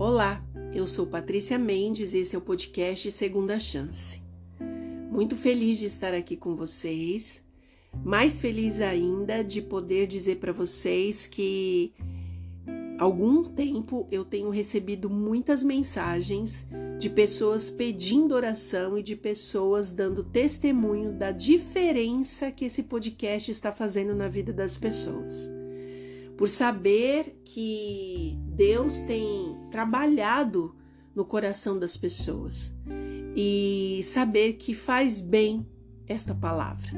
Olá, eu sou Patrícia Mendes e esse é o podcast Segunda Chance. Muito feliz de estar aqui com vocês, mais feliz ainda de poder dizer para vocês que algum tempo eu tenho recebido muitas mensagens de pessoas pedindo oração e de pessoas dando testemunho da diferença que esse podcast está fazendo na vida das pessoas por saber que Deus tem trabalhado no coração das pessoas e saber que faz bem esta palavra.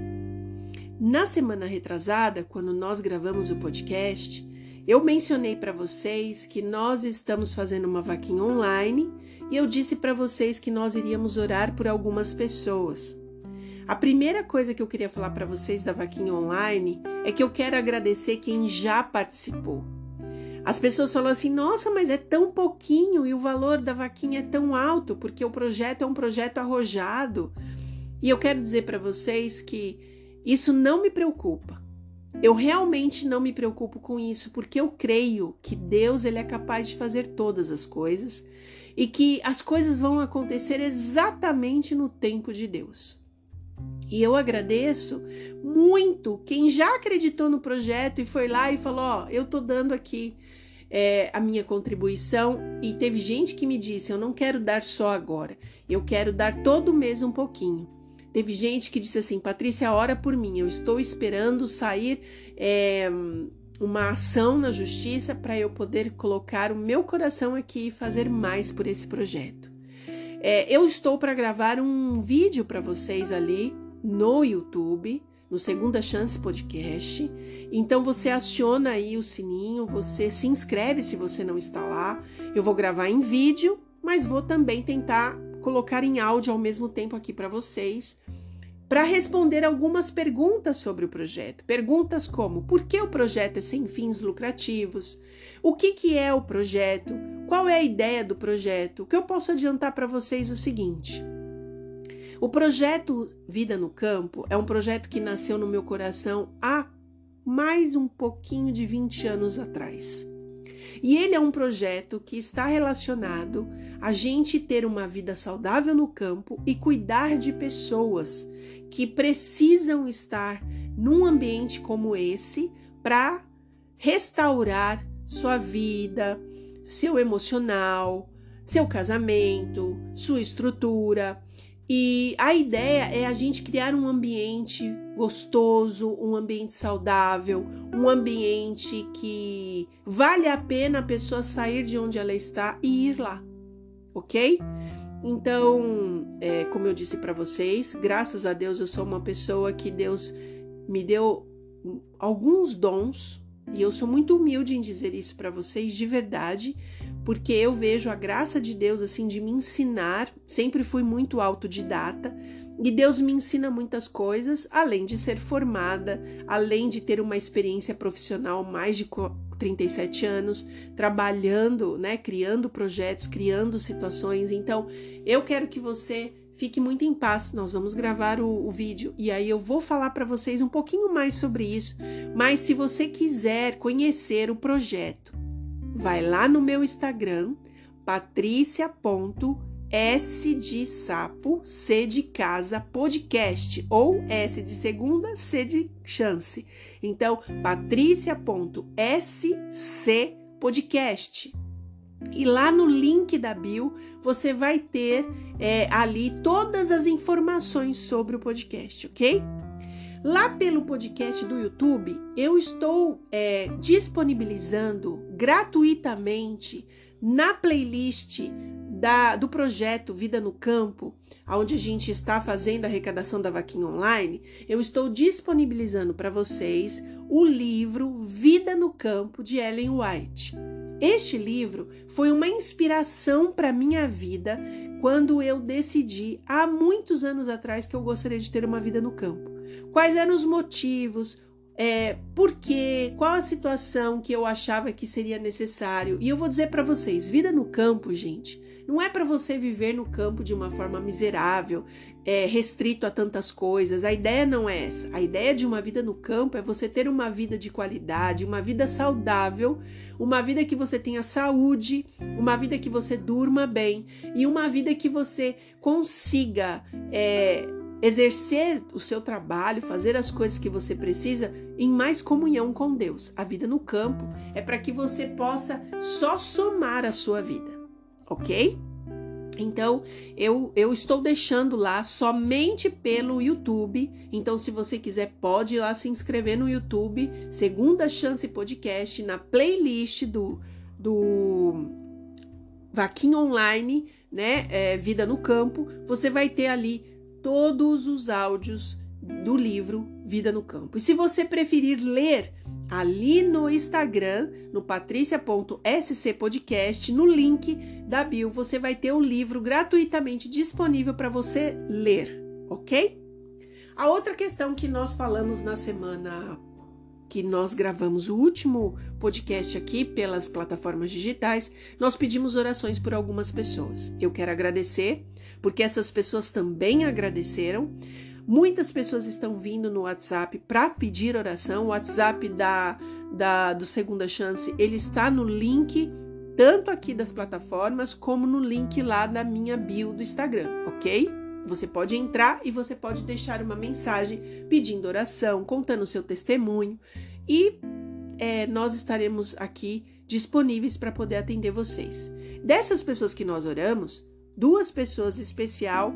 Na semana retrasada, quando nós gravamos o podcast, eu mencionei para vocês que nós estamos fazendo uma vaquinha online e eu disse para vocês que nós iríamos orar por algumas pessoas. A primeira coisa que eu queria falar para vocês da vaquinha online é que eu quero agradecer quem já participou. As pessoas falam assim: nossa, mas é tão pouquinho e o valor da vaquinha é tão alto, porque o projeto é um projeto arrojado. E eu quero dizer para vocês que isso não me preocupa. Eu realmente não me preocupo com isso, porque eu creio que Deus ele é capaz de fazer todas as coisas e que as coisas vão acontecer exatamente no tempo de Deus. E eu agradeço muito quem já acreditou no projeto e foi lá e falou: Ó, oh, eu tô dando aqui é, a minha contribuição. E teve gente que me disse: Eu não quero dar só agora, eu quero dar todo mês um pouquinho. Teve gente que disse assim: Patrícia, ora por mim, eu estou esperando sair é, uma ação na justiça para eu poder colocar o meu coração aqui e fazer mais por esse projeto. É, eu estou para gravar um vídeo para vocês ali no YouTube, no Segunda Chance Podcast. Então você aciona aí o sininho, você se inscreve se você não está lá. Eu vou gravar em vídeo, mas vou também tentar colocar em áudio ao mesmo tempo aqui para vocês para responder algumas perguntas sobre o projeto. Perguntas como: por que o projeto é sem fins lucrativos? O que, que é o projeto? Qual é a ideia do projeto? O que eu posso adiantar para vocês é o seguinte. O projeto Vida no Campo é um projeto que nasceu no meu coração há mais um pouquinho de 20 anos atrás. E ele é um projeto que está relacionado a gente ter uma vida saudável no campo e cuidar de pessoas que precisam estar num ambiente como esse para restaurar sua vida, seu emocional, seu casamento, sua estrutura. E a ideia é a gente criar um ambiente gostoso, um ambiente saudável, um ambiente que vale a pena a pessoa sair de onde ela está e ir lá, ok? Então, é, como eu disse para vocês, graças a Deus eu sou uma pessoa que Deus me deu alguns dons e eu sou muito humilde em dizer isso para vocês de verdade, porque eu vejo a graça de Deus assim de me ensinar. Sempre fui muito autodidata e Deus me ensina muitas coisas, além de ser formada, além de ter uma experiência profissional mais de 37 anos, trabalhando, né, criando projetos, criando situações. Então, eu quero que você fique muito em paz. Nós vamos gravar o, o vídeo e aí eu vou falar para vocês um pouquinho mais sobre isso. Mas se você quiser conhecer o projeto, vai lá no meu Instagram, patricia.s de sapo, C de casa, podcast, ou S de segunda, C de chance. Então, patricia.sc podcast. E lá no link da bio você vai ter é, ali todas as informações sobre o podcast, ok? Lá pelo podcast do YouTube, eu estou é, disponibilizando gratuitamente na playlist da, do projeto Vida no Campo, onde a gente está fazendo a arrecadação da vaquinha online, eu estou disponibilizando para vocês o livro Vida no Campo de Ellen White. Este livro foi uma inspiração para minha vida quando eu decidi há muitos anos atrás que eu gostaria de ter uma vida no campo. Quais eram os motivos, é, por quê, qual a situação que eu achava que seria necessário. E eu vou dizer para vocês, vida no campo, gente, não é para você viver no campo de uma forma miserável, é, restrito a tantas coisas. A ideia não é essa. A ideia de uma vida no campo é você ter uma vida de qualidade, uma vida saudável, uma vida que você tenha saúde, uma vida que você durma bem e uma vida que você consiga. É, exercer o seu trabalho, fazer as coisas que você precisa em mais comunhão com Deus. A vida no campo é para que você possa só somar a sua vida, ok? Então, eu, eu estou deixando lá somente pelo YouTube. Então, se você quiser, pode ir lá se inscrever no YouTube, Segunda Chance Podcast, na playlist do, do Vaquinha Online, né? É, Vida no Campo. Você vai ter ali todos os áudios do livro Vida no Campo. E se você preferir ler ali no Instagram, no patricia.scpodcast, no link da bio, você vai ter o livro gratuitamente disponível para você ler, ok? A outra questão que nós falamos na semana que nós gravamos o último podcast aqui pelas plataformas digitais, nós pedimos orações por algumas pessoas. Eu quero agradecer, porque essas pessoas também agradeceram. Muitas pessoas estão vindo no WhatsApp para pedir oração. O WhatsApp da, da, do Segunda Chance ele está no link tanto aqui das plataformas como no link lá da minha bio do Instagram, ok? Você pode entrar e você pode deixar uma mensagem pedindo oração, contando o seu testemunho e é, nós estaremos aqui disponíveis para poder atender vocês. Dessas pessoas que nós oramos, duas pessoas especial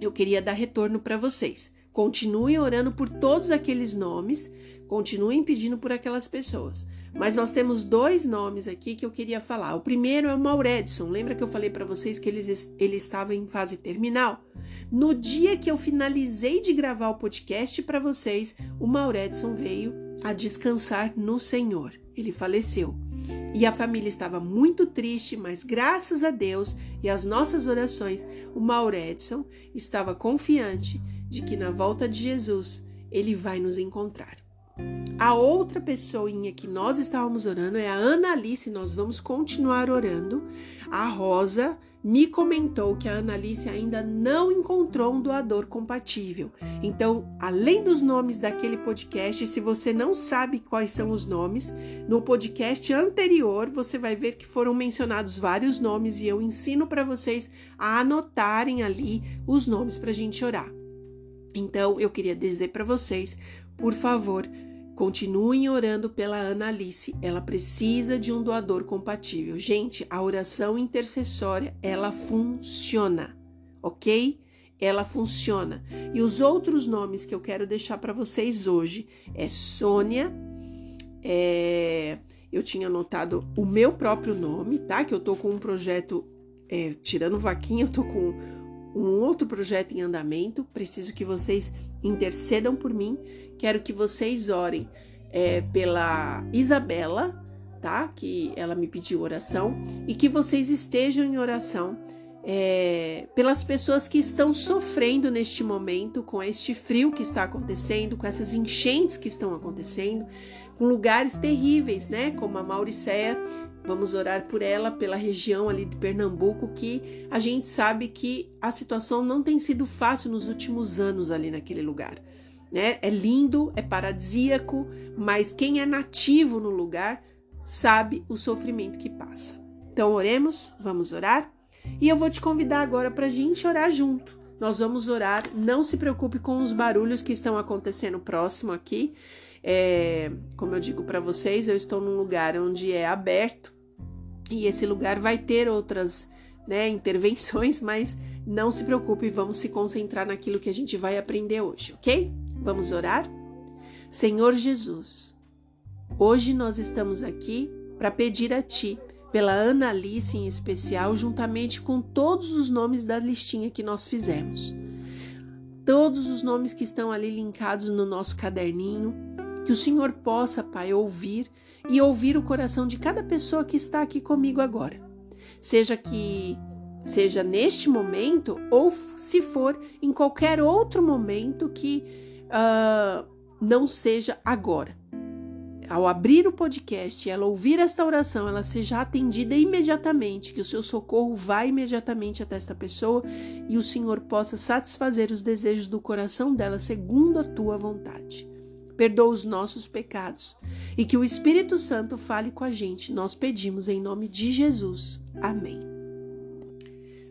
eu queria dar retorno para vocês. Continuem orando por todos aqueles nomes, continuem pedindo por aquelas pessoas. Mas nós temos dois nomes aqui que eu queria falar. O primeiro é o Mauredson. Lembra que eu falei para vocês que ele, ele estava em fase terminal? No dia que eu finalizei de gravar o podcast para vocês, o Mauredson veio a descansar no Senhor. Ele faleceu. E a família estava muito triste, mas graças a Deus e às nossas orações, o Mauredson estava confiante de que na volta de Jesus ele vai nos encontrar. A outra pessoinha que nós estávamos orando é a Ana Alice, nós vamos continuar orando. A Rosa me comentou que a Ana Alice ainda não encontrou um doador compatível. Então, além dos nomes daquele podcast, se você não sabe quais são os nomes, no podcast anterior você vai ver que foram mencionados vários nomes e eu ensino para vocês a anotarem ali os nomes para a gente orar. Então, eu queria dizer para vocês, por favor, Continuem orando pela Ana Alice, ela precisa de um doador compatível. Gente, a oração intercessória, ela funciona, ok? Ela funciona. E os outros nomes que eu quero deixar para vocês hoje é Sônia, é, eu tinha anotado o meu próprio nome, tá? Que eu tô com um projeto, é, tirando vaquinha, eu tô com um outro projeto em andamento. Preciso que vocês intercedam por mim Quero que vocês orem é, pela Isabela, tá? Que ela me pediu oração e que vocês estejam em oração é, pelas pessoas que estão sofrendo neste momento com este frio que está acontecendo, com essas enchentes que estão acontecendo, com lugares terríveis, né? Como a Mauricéia. Vamos orar por ela, pela região ali de Pernambuco, que a gente sabe que a situação não tem sido fácil nos últimos anos ali naquele lugar né? É lindo, é paradisíaco, mas quem é nativo no lugar sabe o sofrimento que passa. Então, oremos, vamos orar? E eu vou te convidar agora para a gente orar junto. Nós vamos orar, não se preocupe com os barulhos que estão acontecendo próximo aqui. É, como eu digo para vocês, eu estou num lugar onde é aberto e esse lugar vai ter outras né, intervenções, mas não se preocupe, vamos se concentrar naquilo que a gente vai aprender hoje, ok? Vamos orar? Senhor Jesus, hoje nós estamos aqui para pedir a Ti, pela Ana Alice em especial, juntamente com todos os nomes da listinha que nós fizemos. Todos os nomes que estão ali linkados no nosso caderninho, que o Senhor possa, Pai, ouvir e ouvir o coração de cada pessoa que está aqui comigo agora. Seja que seja neste momento ou se for em qualquer outro momento que uh, não seja agora. Ao abrir o podcast, ela ouvir esta oração, ela seja atendida imediatamente, que o seu socorro vá imediatamente até esta pessoa e o Senhor possa satisfazer os desejos do coração dela segundo a tua vontade. Perdoa os nossos pecados e que o Espírito Santo fale com a gente. Nós pedimos em nome de Jesus. Amém.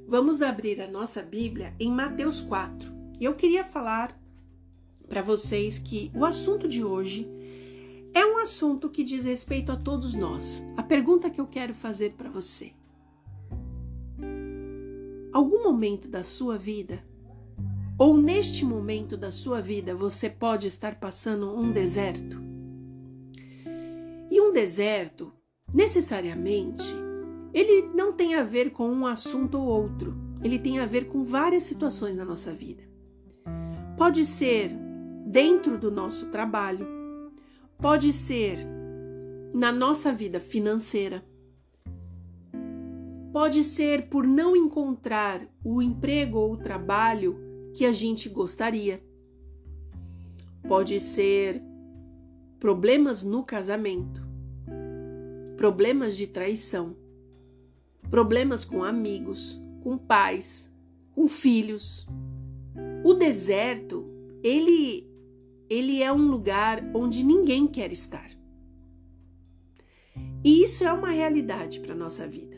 Vamos abrir a nossa Bíblia em Mateus 4. E eu queria falar para vocês que o assunto de hoje é um assunto que diz respeito a todos nós. A pergunta que eu quero fazer para você: Algum momento da sua vida, ou neste momento da sua vida, você pode estar passando um deserto? E um deserto, necessariamente, ele não tem a ver com um assunto ou outro, ele tem a ver com várias situações na nossa vida. Pode ser dentro do nosso trabalho, pode ser na nossa vida financeira, pode ser por não encontrar o emprego ou o trabalho que a gente gostaria, pode ser problemas no casamento, problemas de traição problemas com amigos, com pais, com filhos. O deserto, ele ele é um lugar onde ninguém quer estar. E isso é uma realidade para nossa vida.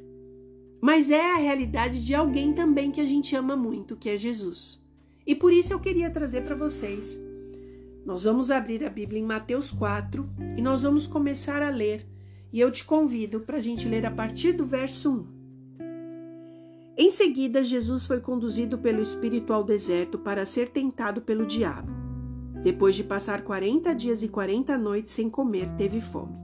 Mas é a realidade de alguém também que a gente ama muito, que é Jesus. E por isso eu queria trazer para vocês. Nós vamos abrir a Bíblia em Mateus 4 e nós vamos começar a ler. E eu te convido para a gente ler a partir do verso 1. Em seguida, Jesus foi conduzido pelo Espírito ao deserto para ser tentado pelo diabo. Depois de passar quarenta dias e quarenta noites sem comer, teve fome.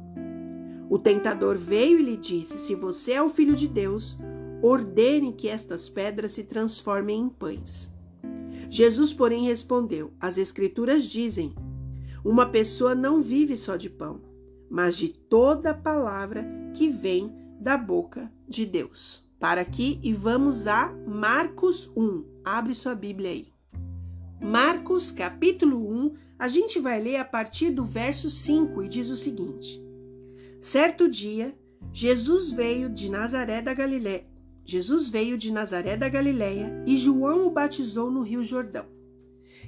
O tentador veio e lhe disse: Se você é o filho de Deus, ordene que estas pedras se transformem em pães. Jesus, porém, respondeu: As Escrituras dizem: Uma pessoa não vive só de pão, mas de toda palavra que vem da boca de Deus para aqui e vamos a Marcos 1. Abre sua Bíblia aí. Marcos, capítulo 1, a gente vai ler a partir do verso 5 e diz o seguinte: Certo dia, Jesus veio de Nazaré da Galiléia. Jesus veio de Nazaré da Galiléia e João o batizou no Rio Jordão.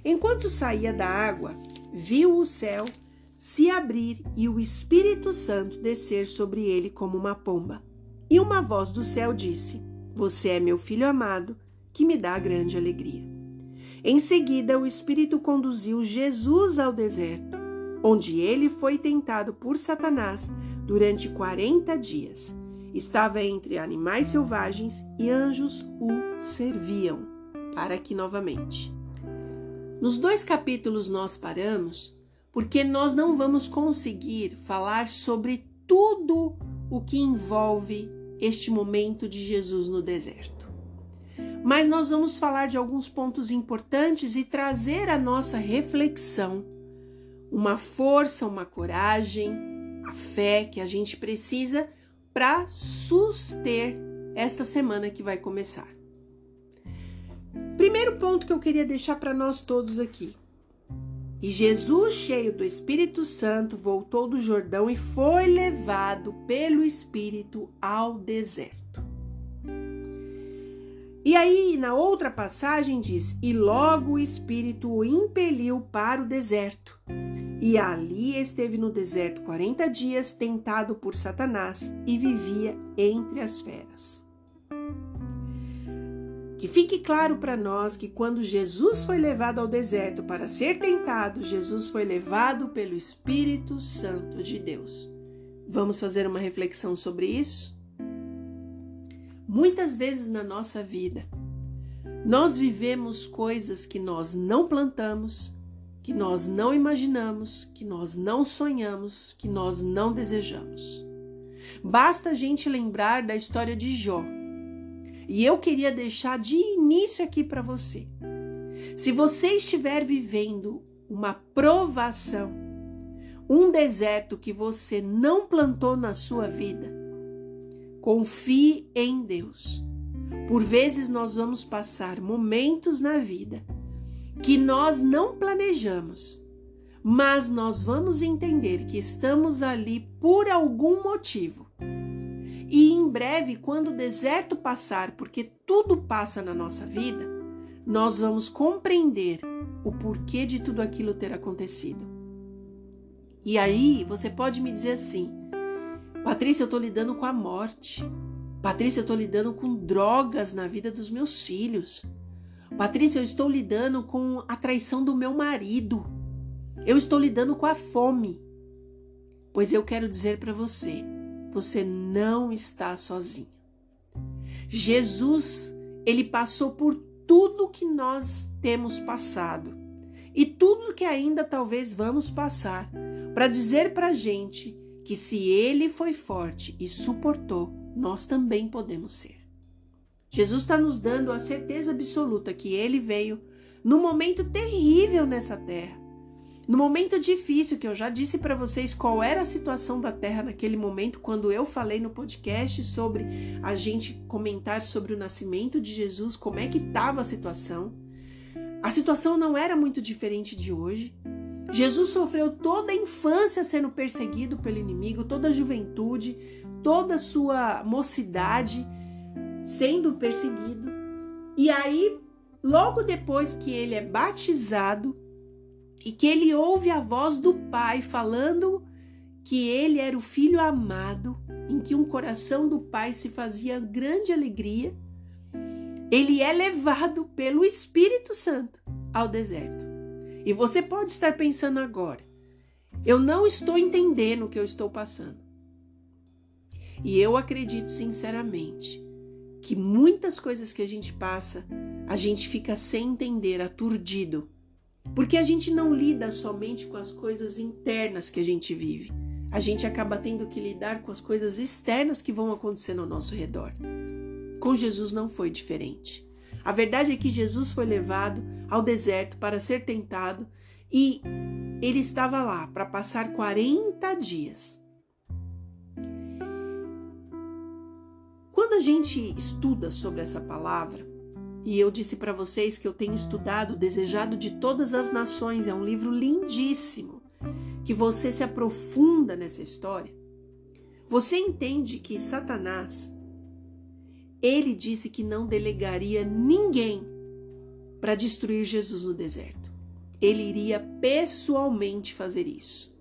Enquanto saía da água, viu o céu se abrir e o Espírito Santo descer sobre ele como uma pomba. E uma voz do céu disse: Você é meu filho amado, que me dá grande alegria. Em seguida, o Espírito conduziu Jesus ao deserto, onde ele foi tentado por Satanás durante quarenta dias. Estava entre animais selvagens e anjos o serviam. Para aqui novamente. Nos dois capítulos nós paramos porque nós não vamos conseguir falar sobre tudo o que envolve este momento de Jesus no deserto. Mas nós vamos falar de alguns pontos importantes e trazer a nossa reflexão, uma força, uma coragem, a fé que a gente precisa para suster esta semana que vai começar. Primeiro ponto que eu queria deixar para nós todos aqui. E Jesus, cheio do Espírito Santo, voltou do Jordão e foi levado pelo Espírito ao deserto. E aí, na outra passagem, diz: E logo o Espírito o impeliu para o deserto. E ali esteve no deserto quarenta dias, tentado por Satanás, e vivia entre as feras. Que fique claro para nós que quando Jesus foi levado ao deserto para ser tentado, Jesus foi levado pelo Espírito Santo de Deus. Vamos fazer uma reflexão sobre isso? Muitas vezes na nossa vida, nós vivemos coisas que nós não plantamos, que nós não imaginamos, que nós não sonhamos, que nós não desejamos. Basta a gente lembrar da história de Jó e eu queria deixar de início aqui para você. Se você estiver vivendo uma provação, um deserto que você não plantou na sua vida, confie em Deus. Por vezes nós vamos passar momentos na vida que nós não planejamos, mas nós vamos entender que estamos ali por algum motivo. E em breve, quando o deserto passar, porque tudo passa na nossa vida, nós vamos compreender o porquê de tudo aquilo ter acontecido. E aí você pode me dizer assim: Patrícia, eu estou lidando com a morte. Patrícia, eu estou lidando com drogas na vida dos meus filhos. Patrícia, eu estou lidando com a traição do meu marido. Eu estou lidando com a fome. Pois eu quero dizer para você, você não está sozinho. Jesus, ele passou por tudo que nós temos passado e tudo que ainda talvez vamos passar para dizer para gente que se ele foi forte e suportou, nós também podemos ser. Jesus está nos dando a certeza absoluta que ele veio no momento terrível nessa terra. No momento difícil, que eu já disse para vocês qual era a situação da Terra naquele momento, quando eu falei no podcast sobre a gente comentar sobre o nascimento de Jesus, como é que estava a situação. A situação não era muito diferente de hoje. Jesus sofreu toda a infância sendo perseguido pelo inimigo, toda a juventude, toda a sua mocidade sendo perseguido. E aí, logo depois que ele é batizado e que ele ouve a voz do Pai falando que ele era o filho amado, em que um coração do Pai se fazia grande alegria, ele é levado pelo Espírito Santo ao deserto. E você pode estar pensando agora: eu não estou entendendo o que eu estou passando. E eu acredito sinceramente que muitas coisas que a gente passa, a gente fica sem entender, aturdido. Porque a gente não lida somente com as coisas internas que a gente vive. A gente acaba tendo que lidar com as coisas externas que vão acontecer no nosso redor. Com Jesus não foi diferente. A verdade é que Jesus foi levado ao deserto para ser tentado e ele estava lá para passar 40 dias. Quando a gente estuda sobre essa palavra, e eu disse para vocês que eu tenho estudado Desejado de Todas as Nações, é um livro lindíssimo, que você se aprofunda nessa história. Você entende que Satanás ele disse que não delegaria ninguém para destruir Jesus no deserto. Ele iria pessoalmente fazer isso.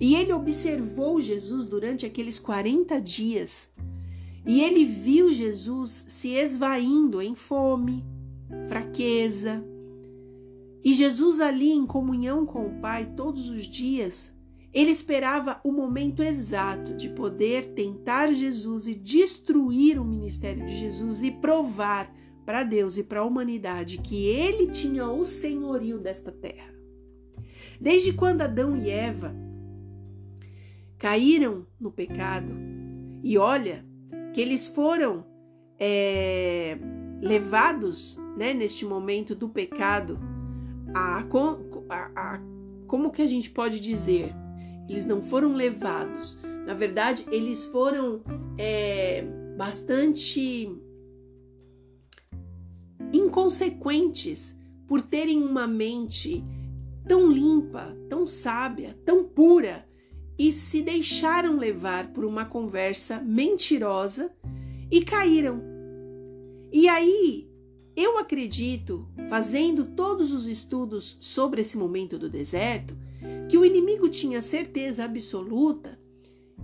E ele observou Jesus durante aqueles 40 dias. E ele viu Jesus se esvaindo em fome, fraqueza. E Jesus ali em comunhão com o Pai todos os dias, ele esperava o momento exato de poder tentar Jesus e destruir o ministério de Jesus e provar para Deus e para a humanidade que ele tinha o senhorio desta terra. Desde quando Adão e Eva caíram no pecado, e olha que eles foram é, levados né, neste momento do pecado a, a, a como que a gente pode dizer? Eles não foram levados. Na verdade, eles foram é, bastante inconsequentes por terem uma mente tão limpa, tão sábia, tão pura e se deixaram levar por uma conversa mentirosa e caíram. E aí, eu acredito, fazendo todos os estudos sobre esse momento do deserto, que o inimigo tinha certeza absoluta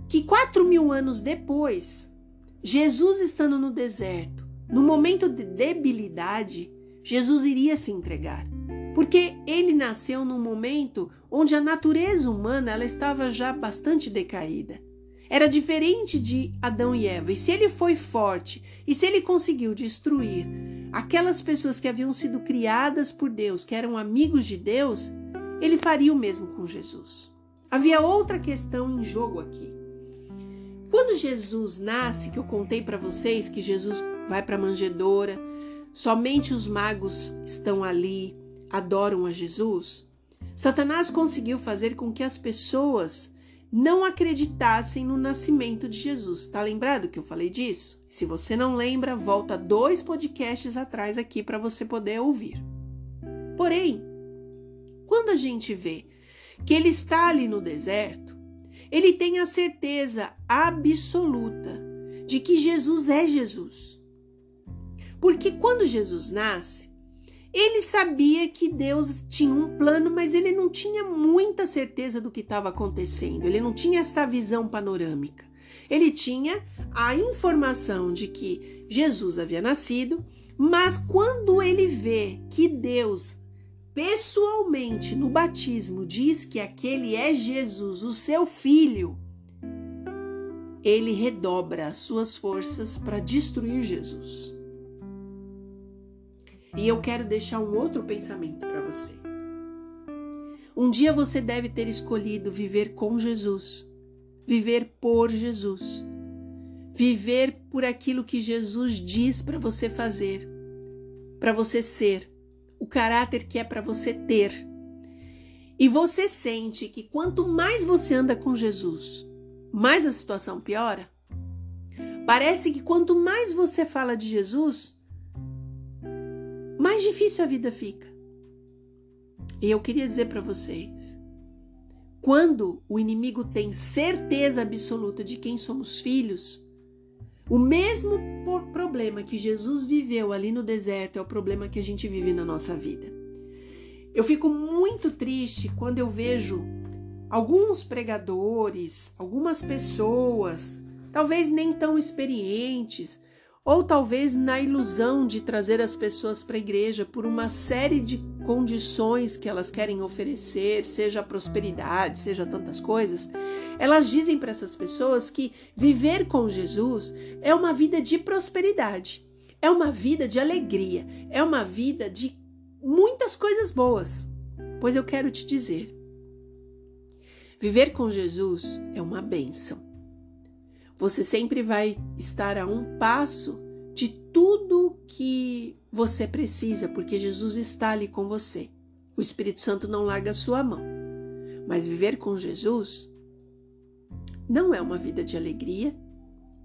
que quatro mil anos depois, Jesus estando no deserto, no momento de debilidade, Jesus iria se entregar. Porque ele nasceu num momento onde a natureza humana ela estava já bastante decaída. Era diferente de Adão e Eva. E se ele foi forte, e se ele conseguiu destruir aquelas pessoas que haviam sido criadas por Deus, que eram amigos de Deus, ele faria o mesmo com Jesus. Havia outra questão em jogo aqui. Quando Jesus nasce, que eu contei para vocês que Jesus vai para a manjedoura, somente os magos estão ali, adoram a Jesus. Satanás conseguiu fazer com que as pessoas não acreditassem no nascimento de Jesus. Está lembrado que eu falei disso? Se você não lembra, volta dois podcasts atrás aqui para você poder ouvir. Porém, quando a gente vê que ele está ali no deserto, ele tem a certeza absoluta de que Jesus é Jesus. Porque quando Jesus nasce, ele sabia que Deus tinha um plano, mas ele não tinha muita certeza do que estava acontecendo. Ele não tinha esta visão panorâmica. Ele tinha a informação de que Jesus havia nascido, mas quando ele vê que Deus pessoalmente no batismo diz que aquele é Jesus, o seu filho, ele redobra as suas forças para destruir Jesus. E eu quero deixar um outro pensamento para você. Um dia você deve ter escolhido viver com Jesus, viver por Jesus, viver por aquilo que Jesus diz para você fazer, para você ser, o caráter que é para você ter. E você sente que quanto mais você anda com Jesus, mais a situação piora? Parece que quanto mais você fala de Jesus, mais difícil a vida fica. E eu queria dizer para vocês: quando o inimigo tem certeza absoluta de quem somos filhos, o mesmo problema que Jesus viveu ali no deserto é o problema que a gente vive na nossa vida. Eu fico muito triste quando eu vejo alguns pregadores, algumas pessoas, talvez nem tão experientes, ou talvez na ilusão de trazer as pessoas para a igreja por uma série de condições que elas querem oferecer, seja prosperidade, seja tantas coisas, elas dizem para essas pessoas que viver com Jesus é uma vida de prosperidade, é uma vida de alegria, é uma vida de muitas coisas boas. Pois eu quero te dizer, viver com Jesus é uma bênção. Você sempre vai estar a um passo de tudo que você precisa, porque Jesus está ali com você. O Espírito Santo não larga a sua mão. Mas viver com Jesus não é uma vida de alegria,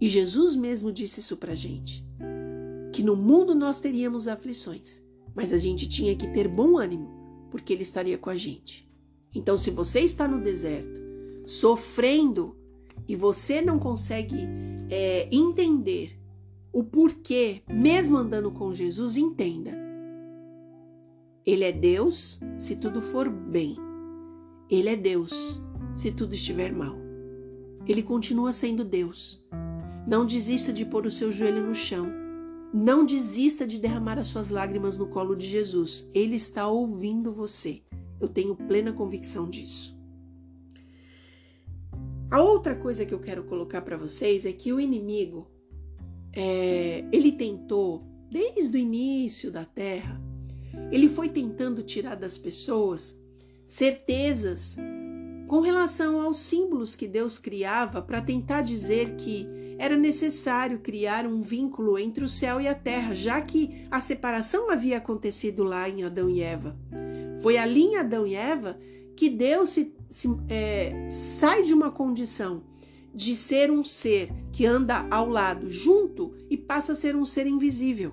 e Jesus mesmo disse isso pra gente. Que no mundo nós teríamos aflições, mas a gente tinha que ter bom ânimo, porque Ele estaria com a gente. Então, se você está no deserto, sofrendo e você não consegue é, entender o porquê, mesmo andando com Jesus, entenda. Ele é Deus se tudo for bem. Ele é Deus se tudo estiver mal. Ele continua sendo Deus. Não desista de pôr o seu joelho no chão. Não desista de derramar as suas lágrimas no colo de Jesus. Ele está ouvindo você. Eu tenho plena convicção disso. A outra coisa que eu quero colocar para vocês é que o inimigo, é, ele tentou, desde o início da Terra, ele foi tentando tirar das pessoas certezas com relação aos símbolos que Deus criava para tentar dizer que era necessário criar um vínculo entre o céu e a terra, já que a separação havia acontecido lá em Adão e Eva. Foi ali em Adão e Eva que Deus se se, é, sai de uma condição de ser um ser que anda ao lado, junto, e passa a ser um ser invisível.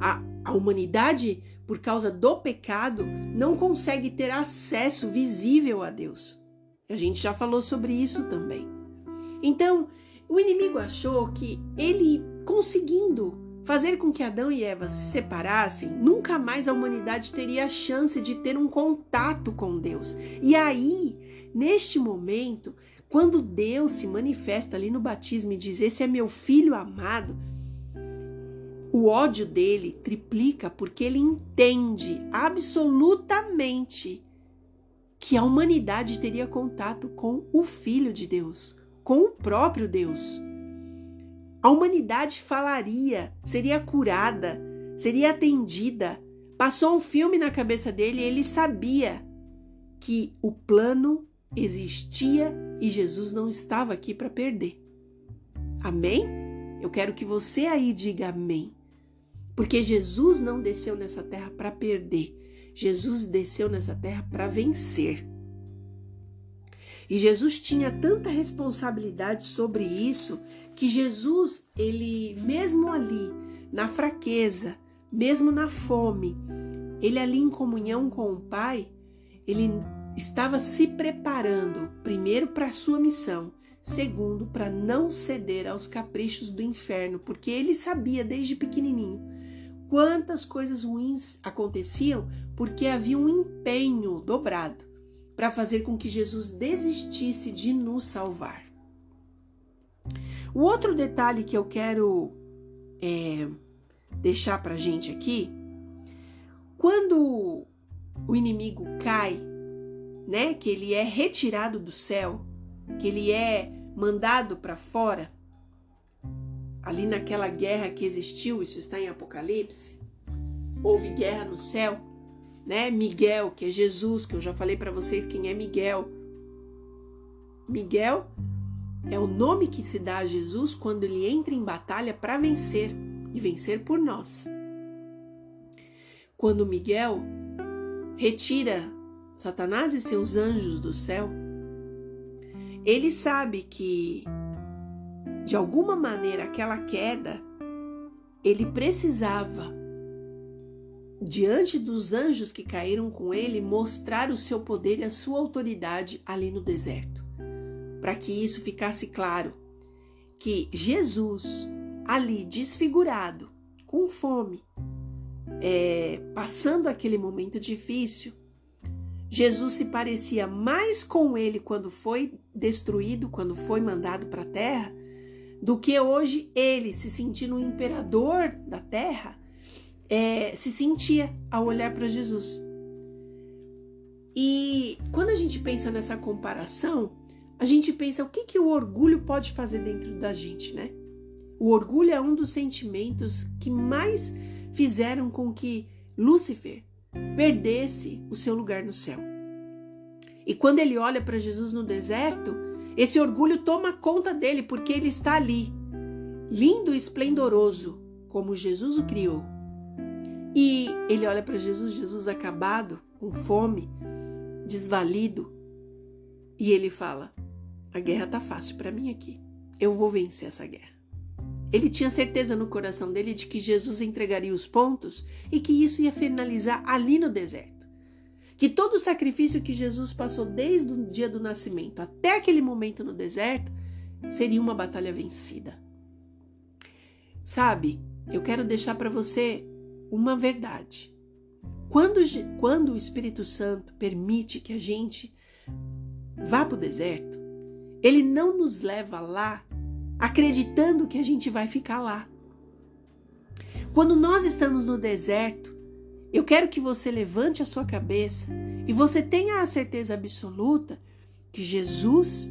A, a humanidade, por causa do pecado, não consegue ter acesso visível a Deus. A gente já falou sobre isso também. Então, o inimigo achou que ele conseguindo fazer com que Adão e Eva se separassem, nunca mais a humanidade teria a chance de ter um contato com Deus. E aí, neste momento, quando Deus se manifesta ali no batismo e diz: Esse é meu filho amado, o ódio dele triplica porque ele entende absolutamente que a humanidade teria contato com o Filho de Deus, com o próprio Deus. A humanidade falaria, seria curada, seria atendida. Passou um filme na cabeça dele e ele sabia que o plano existia e Jesus não estava aqui para perder. Amém? Eu quero que você aí diga amém. Porque Jesus não desceu nessa terra para perder. Jesus desceu nessa terra para vencer. E Jesus tinha tanta responsabilidade sobre isso que Jesus, ele mesmo ali, na fraqueza, mesmo na fome, ele ali em comunhão com o Pai, ele estava se preparando, primeiro, para a sua missão, segundo, para não ceder aos caprichos do inferno, porque ele sabia desde pequenininho quantas coisas ruins aconteciam porque havia um empenho dobrado para fazer com que Jesus desistisse de nos salvar. O outro detalhe que eu quero é, deixar para gente aqui, quando o inimigo cai, né, que ele é retirado do céu, que ele é mandado para fora, ali naquela guerra que existiu, isso está em Apocalipse, houve guerra no céu, né? Miguel, que é Jesus, que eu já falei para vocês quem é Miguel. Miguel é o nome que se dá a Jesus quando ele entra em batalha para vencer e vencer por nós. Quando Miguel retira Satanás e seus anjos do céu, ele sabe que de alguma maneira aquela queda ele precisava diante dos anjos que caíram com ele mostrar o seu poder e a sua autoridade ali no deserto para que isso ficasse claro, que Jesus, ali desfigurado, com fome, é, passando aquele momento difícil, Jesus se parecia mais com ele quando foi destruído, quando foi mandado para a terra, do que hoje ele, se sentindo o imperador da terra, é, se sentia ao olhar para Jesus. E quando a gente pensa nessa comparação, a gente pensa o que, que o orgulho pode fazer dentro da gente, né? O orgulho é um dos sentimentos que mais fizeram com que Lúcifer perdesse o seu lugar no céu. E quando ele olha para Jesus no deserto, esse orgulho toma conta dele porque ele está ali, lindo e esplendoroso, como Jesus o criou. E ele olha para Jesus, Jesus acabado, com fome, desvalido, e ele fala: a guerra tá fácil para mim aqui. Eu vou vencer essa guerra. Ele tinha certeza no coração dele de que Jesus entregaria os pontos e que isso ia finalizar ali no deserto. Que todo o sacrifício que Jesus passou desde o dia do nascimento até aquele momento no deserto seria uma batalha vencida. Sabe, eu quero deixar para você uma verdade. Quando, quando o Espírito Santo permite que a gente vá para o deserto, ele não nos leva lá acreditando que a gente vai ficar lá. Quando nós estamos no deserto, eu quero que você levante a sua cabeça e você tenha a certeza absoluta que Jesus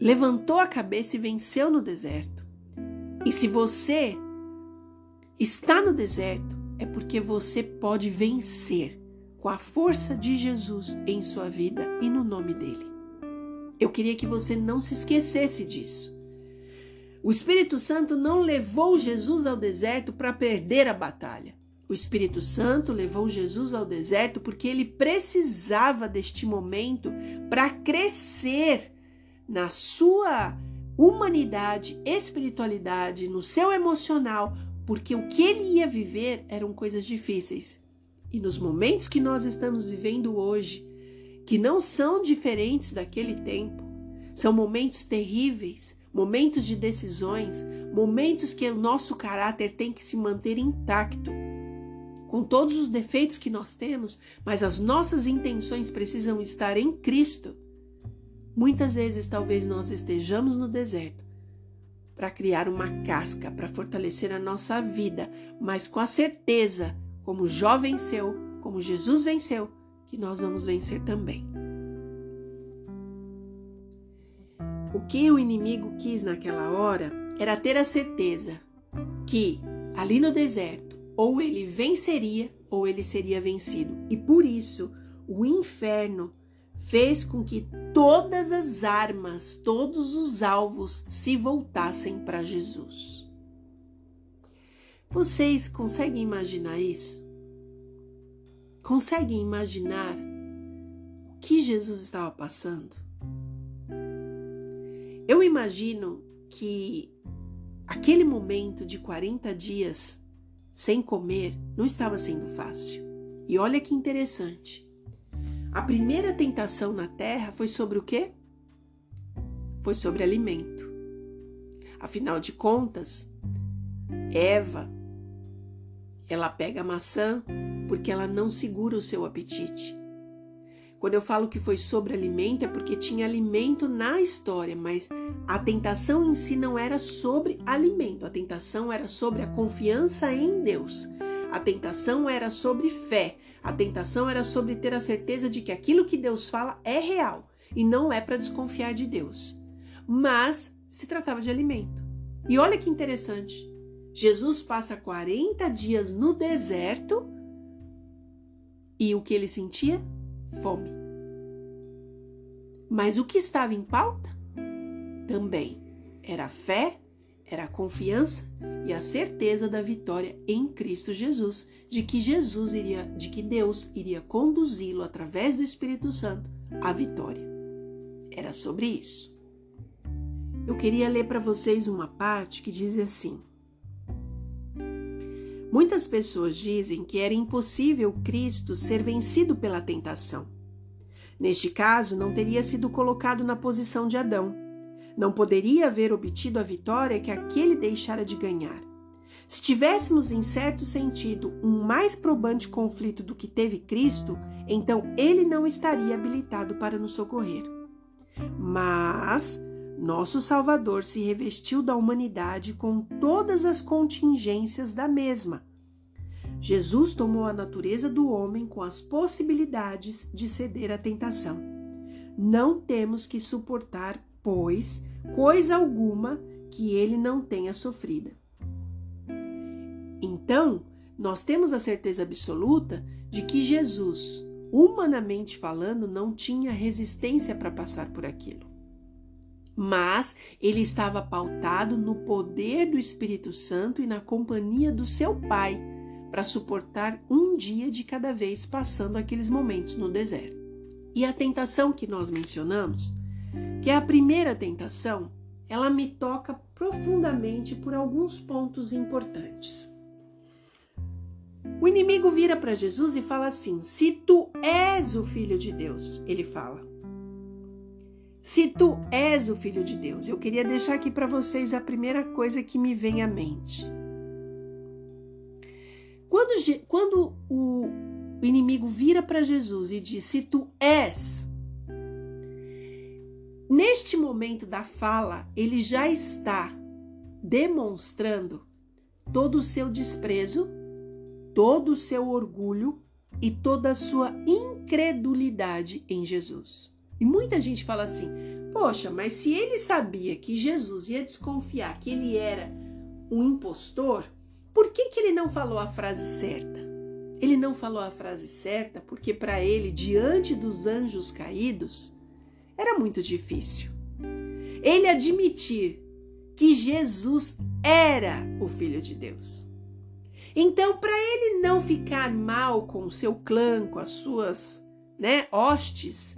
levantou a cabeça e venceu no deserto. E se você está no deserto, é porque você pode vencer com a força de Jesus em sua vida e no nome dele. Eu queria que você não se esquecesse disso. O Espírito Santo não levou Jesus ao deserto para perder a batalha. O Espírito Santo levou Jesus ao deserto porque ele precisava deste momento para crescer na sua humanidade, espiritualidade, no seu emocional, porque o que ele ia viver eram coisas difíceis. E nos momentos que nós estamos vivendo hoje, que não são diferentes daquele tempo. São momentos terríveis, momentos de decisões, momentos que o nosso caráter tem que se manter intacto. Com todos os defeitos que nós temos, mas as nossas intenções precisam estar em Cristo. Muitas vezes, talvez nós estejamos no deserto para criar uma casca, para fortalecer a nossa vida, mas com a certeza, como Jó venceu, como Jesus venceu, que nós vamos vencer também. O que o inimigo quis naquela hora era ter a certeza que ali no deserto ou ele venceria ou ele seria vencido. E por isso o inferno fez com que todas as armas, todos os alvos se voltassem para Jesus. Vocês conseguem imaginar isso? Conseguem imaginar o que Jesus estava passando? Eu imagino que aquele momento de 40 dias sem comer não estava sendo fácil. E olha que interessante. A primeira tentação na terra foi sobre o quê? Foi sobre alimento. Afinal de contas, Eva, ela pega a maçã porque ela não segura o seu apetite. Quando eu falo que foi sobre alimento, é porque tinha alimento na história, mas a tentação em si não era sobre alimento, a tentação era sobre a confiança em Deus. A tentação era sobre fé, a tentação era sobre ter a certeza de que aquilo que Deus fala é real e não é para desconfiar de Deus. Mas se tratava de alimento. E olha que interessante. Jesus passa 40 dias no deserto e o que ele sentia? Fome. Mas o que estava em pauta? Também era fé, era confiança e a certeza da vitória em Cristo Jesus, de que Jesus iria, de que Deus iria conduzi-lo através do Espírito Santo à vitória. Era sobre isso. Eu queria ler para vocês uma parte que diz assim: Muitas pessoas dizem que era impossível Cristo ser vencido pela tentação. Neste caso, não teria sido colocado na posição de Adão. Não poderia haver obtido a vitória que aquele deixara de ganhar. Se tivéssemos, em certo sentido, um mais probante conflito do que teve Cristo, então ele não estaria habilitado para nos socorrer. Mas nosso Salvador se revestiu da humanidade com todas as contingências da mesma. Jesus tomou a natureza do homem com as possibilidades de ceder à tentação. Não temos que suportar, pois, coisa alguma que ele não tenha sofrida. Então, nós temos a certeza absoluta de que Jesus, humanamente falando, não tinha resistência para passar por aquilo mas ele estava pautado no poder do Espírito Santo e na companhia do seu Pai para suportar um dia de cada vez passando aqueles momentos no deserto. E a tentação que nós mencionamos, que é a primeira tentação, ela me toca profundamente por alguns pontos importantes. O inimigo vira para Jesus e fala assim: Se tu és o filho de Deus, ele fala. Se tu és o filho de Deus, eu queria deixar aqui para vocês a primeira coisa que me vem à mente. Quando, quando o inimigo vira para Jesus e diz: Se tu és, neste momento da fala, ele já está demonstrando todo o seu desprezo, todo o seu orgulho e toda a sua incredulidade em Jesus. E muita gente fala assim: poxa, mas se ele sabia que Jesus ia desconfiar que ele era um impostor, por que, que ele não falou a frase certa? Ele não falou a frase certa porque, para ele, diante dos anjos caídos, era muito difícil. Ele admitir que Jesus era o Filho de Deus. Então, para ele não ficar mal com o seu clã, com as suas né, hostes,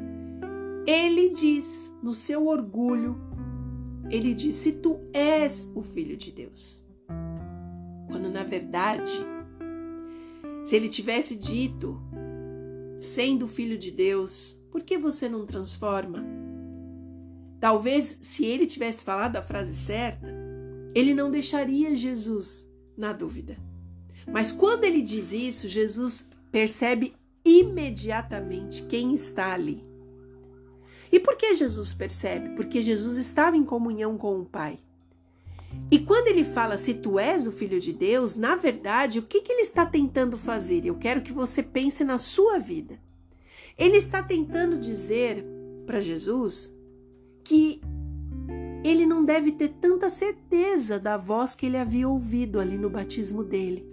ele diz, no seu orgulho, ele diz: Se tu és o filho de Deus. Quando na verdade, se ele tivesse dito, sendo filho de Deus, por que você não transforma? Talvez se ele tivesse falado a frase certa, ele não deixaria Jesus na dúvida. Mas quando ele diz isso, Jesus percebe imediatamente quem está ali. E por que Jesus percebe? Porque Jesus estava em comunhão com o Pai. E quando ele fala se tu és o filho de Deus, na verdade, o que, que ele está tentando fazer? Eu quero que você pense na sua vida. Ele está tentando dizer para Jesus que ele não deve ter tanta certeza da voz que ele havia ouvido ali no batismo dele.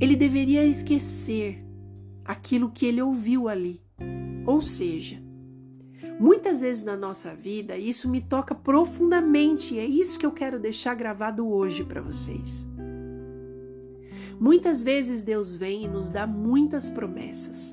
Ele deveria esquecer aquilo que ele ouviu ali ou seja, muitas vezes na nossa vida isso me toca profundamente e é isso que eu quero deixar gravado hoje para vocês. Muitas vezes Deus vem e nos dá muitas promessas.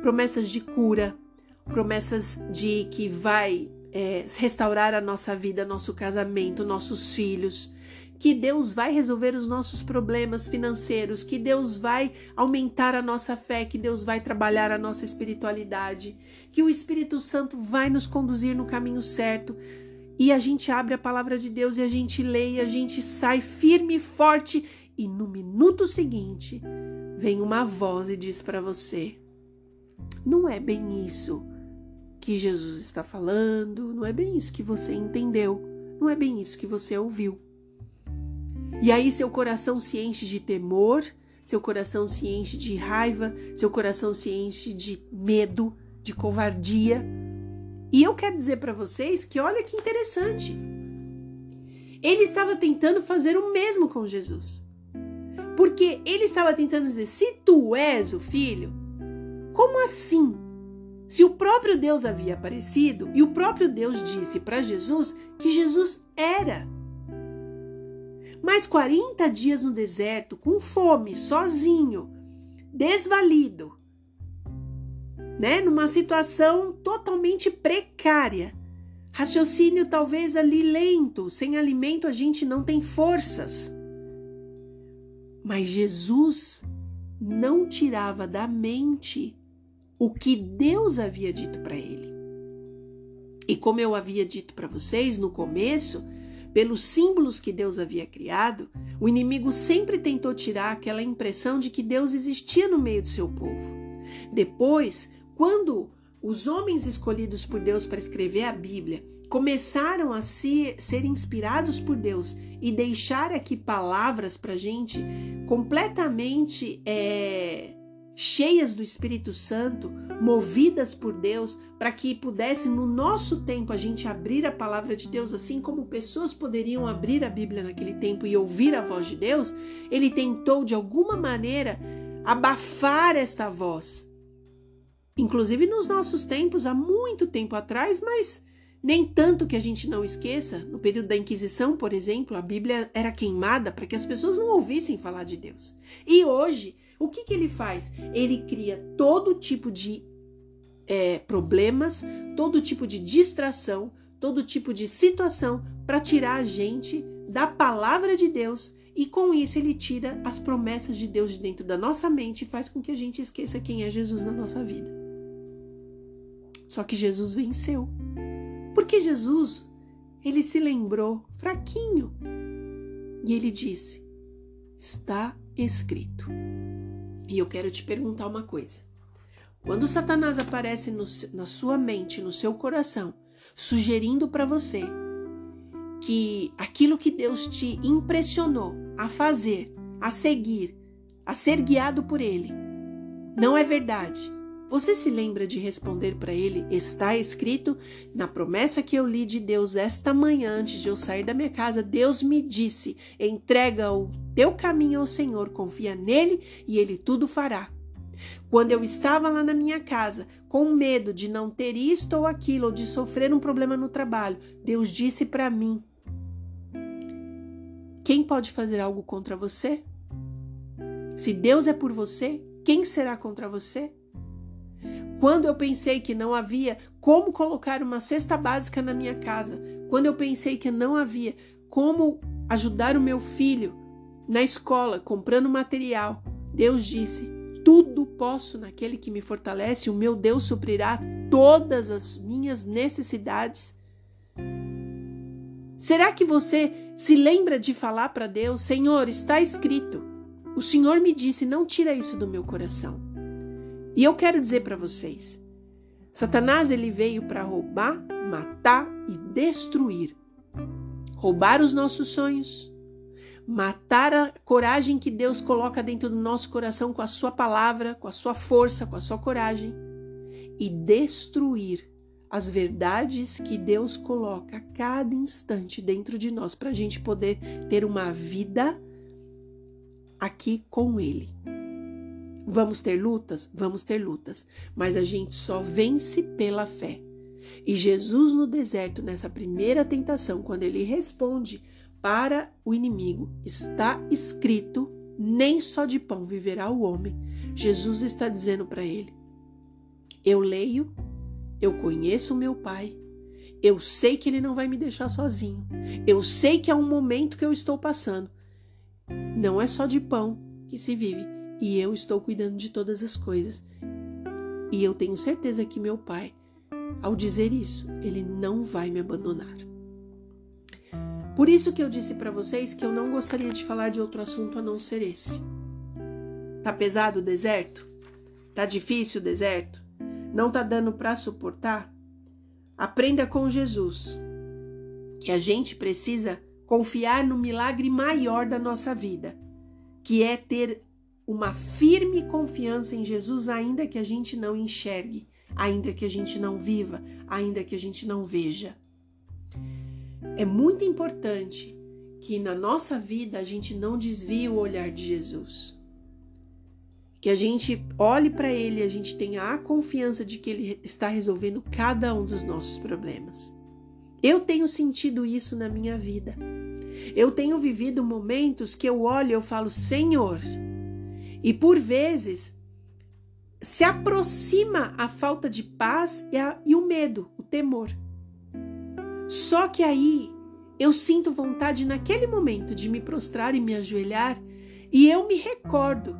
Promessas de cura, promessas de que vai é, restaurar a nossa vida, nosso casamento, nossos filhos, que Deus vai resolver os nossos problemas financeiros, que Deus vai aumentar a nossa fé, que Deus vai trabalhar a nossa espiritualidade, que o Espírito Santo vai nos conduzir no caminho certo. E a gente abre a palavra de Deus e a gente lê e a gente sai firme e forte. E no minuto seguinte, vem uma voz e diz para você: não é bem isso que Jesus está falando, não é bem isso que você entendeu, não é bem isso que você ouviu. E aí seu coração se enche de temor, seu coração se enche de raiva, seu coração se enche de medo, de covardia. E eu quero dizer para vocês que olha que interessante. Ele estava tentando fazer o mesmo com Jesus. Porque ele estava tentando dizer: se tu és o filho, como assim? Se o próprio Deus havia aparecido e o próprio Deus disse para Jesus que Jesus era. Mas 40 dias no deserto, com fome, sozinho, desvalido, né? Numa situação totalmente precária. Raciocínio talvez ali lento, sem alimento a gente não tem forças. Mas Jesus não tirava da mente o que Deus havia dito para ele. E como eu havia dito para vocês no começo, pelos símbolos que Deus havia criado, o inimigo sempre tentou tirar aquela impressão de que Deus existia no meio do seu povo. Depois, quando os homens escolhidos por Deus para escrever a Bíblia começaram a se, ser inspirados por Deus e deixar aqui palavras para gente completamente é, cheias do Espírito Santo, movidas por Deus, para que pudesse no nosso tempo a gente abrir a palavra de Deus, assim como pessoas poderiam abrir a Bíblia naquele tempo e ouvir a voz de Deus, ele tentou de alguma maneira abafar esta voz. Inclusive nos nossos tempos, há muito tempo atrás, mas nem tanto que a gente não esqueça, no período da Inquisição, por exemplo, a Bíblia era queimada para que as pessoas não ouvissem falar de Deus. E hoje, o que, que ele faz? Ele cria todo tipo de é, problemas, todo tipo de distração, todo tipo de situação para tirar a gente da palavra de Deus e com isso ele tira as promessas de Deus de dentro da nossa mente e faz com que a gente esqueça quem é Jesus na nossa vida. Só que Jesus venceu. Porque Jesus, ele se lembrou fraquinho e ele disse: Está escrito. E eu quero te perguntar uma coisa. Quando Satanás aparece no, na sua mente, no seu coração, sugerindo para você que aquilo que Deus te impressionou a fazer, a seguir, a ser guiado por Ele, não é verdade, você se lembra de responder para ele: Está escrito na promessa que eu li de Deus esta manhã antes de eu sair da minha casa. Deus me disse: entrega o teu caminho ao Senhor, confia nele e ele tudo fará. Quando eu estava lá na minha casa, com medo de não ter isto ou aquilo, ou de sofrer um problema no trabalho, Deus disse para mim: Quem pode fazer algo contra você? Se Deus é por você, quem será contra você? Quando eu pensei que não havia como colocar uma cesta básica na minha casa, quando eu pensei que não havia como ajudar o meu filho na escola comprando material, Deus disse: Tudo posso naquele que me fortalece, o meu Deus suprirá todas as minhas necessidades. Será que você se lembra de falar para Deus: Senhor, está escrito. O Senhor me disse: Não tira isso do meu coração. E eu quero dizer para vocês, Satanás ele veio para roubar, matar e destruir. Roubar os nossos sonhos, matar a coragem que Deus coloca dentro do nosso coração com a sua palavra, com a sua força, com a sua coragem e destruir as verdades que Deus coloca a cada instante dentro de nós para a gente poder ter uma vida aqui com Ele. Vamos ter lutas? Vamos ter lutas, mas a gente só vence pela fé. E Jesus no deserto, nessa primeira tentação, quando ele responde para o inimigo, está escrito: nem só de pão viverá o homem. Jesus está dizendo para ele: Eu leio, eu conheço o meu Pai, Eu sei que Ele não vai me deixar sozinho. Eu sei que é um momento que eu estou passando. Não é só de pão que se vive. E eu estou cuidando de todas as coisas. E eu tenho certeza que meu Pai, ao dizer isso, Ele não vai me abandonar. Por isso que eu disse para vocês que eu não gostaria de falar de outro assunto a não ser esse. Tá pesado o deserto? Tá difícil o deserto? Não tá dando para suportar? Aprenda com Jesus que a gente precisa confiar no milagre maior da nossa vida, que é ter uma firme confiança em Jesus, ainda que a gente não enxergue, ainda que a gente não viva, ainda que a gente não veja. É muito importante que na nossa vida a gente não desvie o olhar de Jesus que a gente olhe para Ele e a gente tenha a confiança de que Ele está resolvendo cada um dos nossos problemas. Eu tenho sentido isso na minha vida. Eu tenho vivido momentos que eu olho e eu falo, Senhor, e por vezes se aproxima a falta de paz e, a, e o medo, o temor. Só que aí eu sinto vontade naquele momento de me prostrar e me ajoelhar e eu me recordo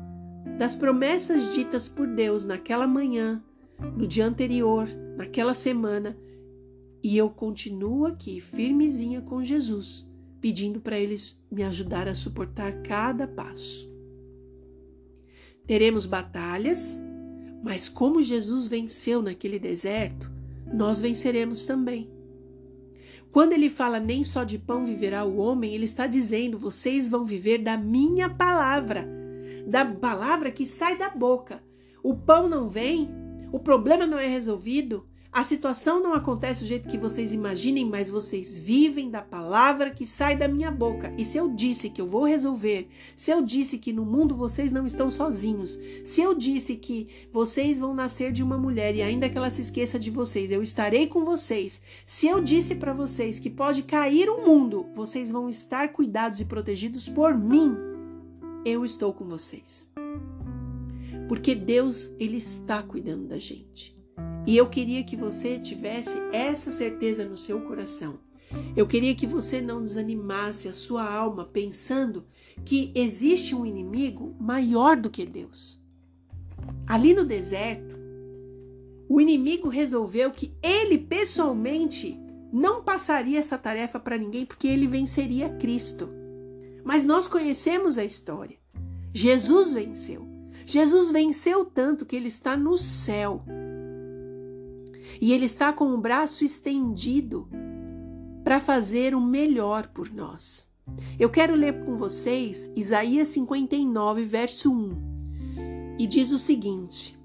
das promessas ditas por Deus naquela manhã, no dia anterior, naquela semana, e eu continuo aqui firmezinha com Jesus, pedindo para eles me ajudar a suportar cada passo. Teremos batalhas, mas como Jesus venceu naquele deserto, nós venceremos também. Quando ele fala nem só de pão viverá o homem, ele está dizendo: vocês vão viver da minha palavra da palavra que sai da boca. O pão não vem, o problema não é resolvido, a situação não acontece do jeito que vocês imaginem, mas vocês vivem da palavra que sai da minha boca. E se eu disse que eu vou resolver, se eu disse que no mundo vocês não estão sozinhos, se eu disse que vocês vão nascer de uma mulher e ainda que ela se esqueça de vocês, eu estarei com vocês. Se eu disse para vocês que pode cair o mundo, vocês vão estar cuidados e protegidos por mim eu estou com vocês. Porque Deus, Ele está cuidando da gente. E eu queria que você tivesse essa certeza no seu coração. Eu queria que você não desanimasse a sua alma pensando que existe um inimigo maior do que Deus. Ali no deserto, o inimigo resolveu que ele pessoalmente não passaria essa tarefa para ninguém porque ele venceria Cristo. Mas nós conhecemos a história. Jesus venceu. Jesus venceu tanto que ele está no céu. E ele está com o braço estendido para fazer o melhor por nós. Eu quero ler com vocês Isaías 59, verso 1. E diz o seguinte: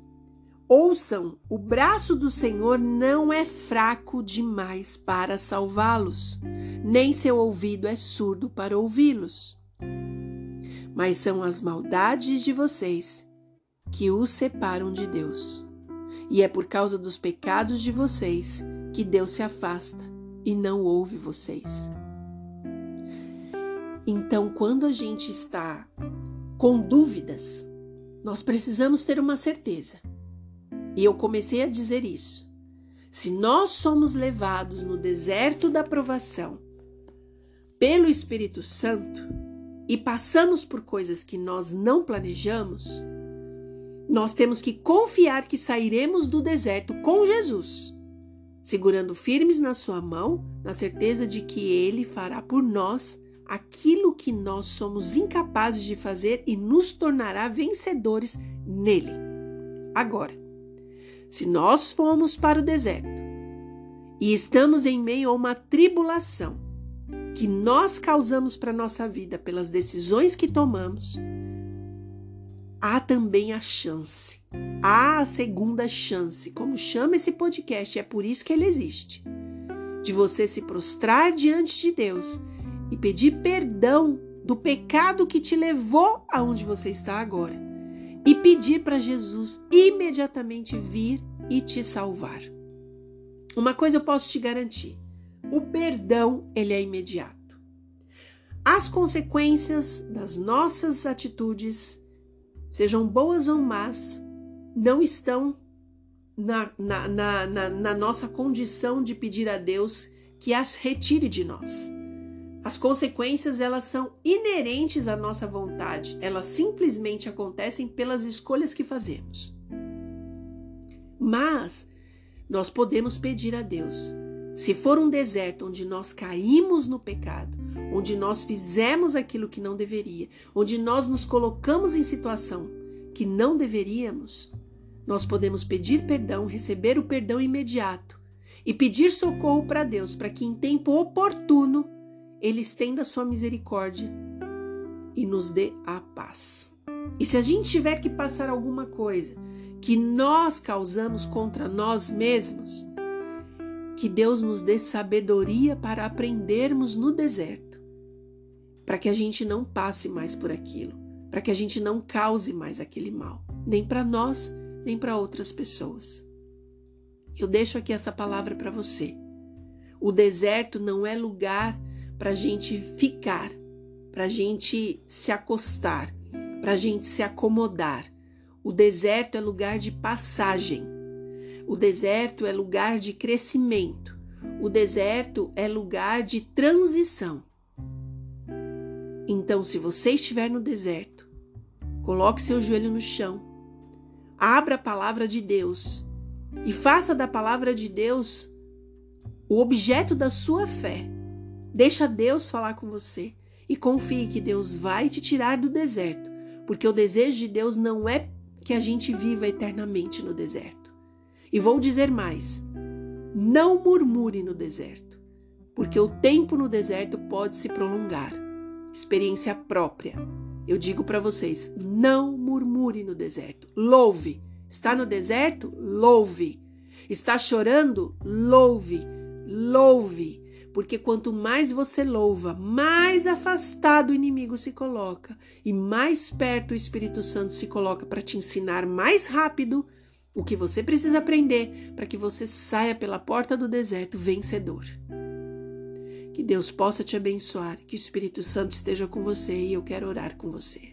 Ouçam, o braço do Senhor não é fraco demais para salvá-los, nem seu ouvido é surdo para ouvi-los. Mas são as maldades de vocês que os separam de Deus. E é por causa dos pecados de vocês que Deus se afasta e não ouve vocês. Então, quando a gente está com dúvidas, nós precisamos ter uma certeza. E eu comecei a dizer isso. Se nós somos levados no deserto da provação pelo Espírito Santo e passamos por coisas que nós não planejamos, nós temos que confiar que sairemos do deserto com Jesus, segurando firmes na sua mão, na certeza de que ele fará por nós aquilo que nós somos incapazes de fazer e nos tornará vencedores nele. Agora, se nós formos para o deserto e estamos em meio a uma tribulação, que nós causamos para nossa vida pelas decisões que tomamos, há também a chance, há a segunda chance, como chama esse podcast, é por isso que ele existe, de você se prostrar diante de Deus e pedir perdão do pecado que te levou aonde você está agora. E pedir para Jesus imediatamente vir e te salvar. Uma coisa eu posso te garantir: o perdão, ele é imediato. As consequências das nossas atitudes, sejam boas ou más, não estão na, na, na, na, nossa condição de pedir a Deus que as retire de nós. As consequências elas são inerentes à nossa vontade, elas simplesmente acontecem pelas escolhas que fazemos. Mas nós podemos pedir a Deus, se for um deserto onde nós caímos no pecado, onde nós fizemos aquilo que não deveria, onde nós nos colocamos em situação que não deveríamos, nós podemos pedir perdão, receber o perdão imediato e pedir socorro para Deus, para que em tempo oportuno Ele estenda sua misericórdia e nos dê a paz. E se a gente tiver que passar alguma coisa que nós causamos contra nós mesmos, que Deus nos dê sabedoria para aprendermos no deserto, para que a gente não passe mais por aquilo, para que a gente não cause mais aquele mal, nem para nós, nem para outras pessoas. Eu deixo aqui essa palavra para você. O deserto não é lugar para a gente ficar, para a gente se acostar, para a gente se acomodar. O deserto é lugar de passagem. O deserto é lugar de crescimento. O deserto é lugar de transição. Então, se você estiver no deserto, coloque seu joelho no chão, abra a palavra de Deus e faça da palavra de Deus o objeto da sua fé. Deixa Deus falar com você e confie que Deus vai te tirar do deserto, porque o desejo de Deus não é que a gente viva eternamente no deserto. E vou dizer mais: não murmure no deserto, porque o tempo no deserto pode se prolongar. Experiência própria. Eu digo para vocês: não murmure no deserto. Louve, Está no deserto? Louve. Está chorando? Louve. Louve. Porque quanto mais você louva, mais afastado o inimigo se coloca e mais perto o Espírito Santo se coloca para te ensinar mais rápido o que você precisa aprender para que você saia pela porta do deserto vencedor. Que Deus possa te abençoar, que o Espírito Santo esteja com você e eu quero orar com você.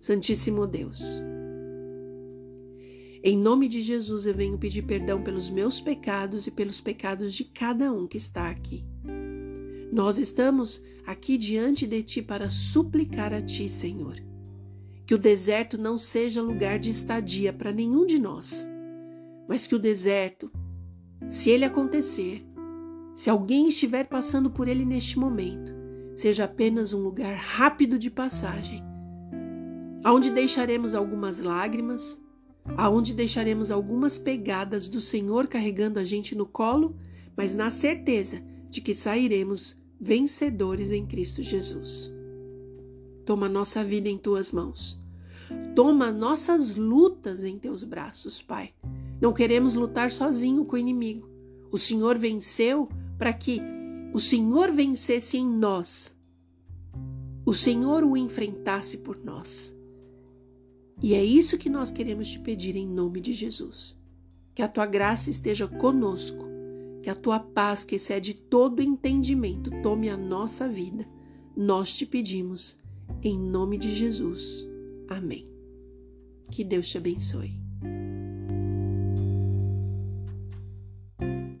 Santíssimo Deus, em nome de Jesus, eu venho pedir perdão pelos meus pecados e pelos pecados de cada um que está aqui. Nós estamos aqui diante de Ti para suplicar a Ti, Senhor, que o deserto não seja lugar de estadia para nenhum de nós, mas que o deserto, se ele acontecer, se alguém estiver passando por ele neste momento, seja apenas um lugar rápido de passagem, onde deixaremos algumas lágrimas, aonde deixaremos algumas pegadas do Senhor carregando a gente no colo, mas na certeza de que sairemos vencedores em Cristo Jesus. Toma nossa vida em tuas mãos. Toma nossas lutas em teus braços, Pai. Não queremos lutar sozinho com o inimigo. O Senhor venceu para que o Senhor vencesse em nós. O Senhor o enfrentasse por nós. E é isso que nós queremos te pedir em nome de Jesus. Que a tua graça esteja conosco, que a tua paz, que excede todo entendimento, tome a nossa vida. Nós te pedimos, em nome de Jesus. Amém. Que Deus te abençoe.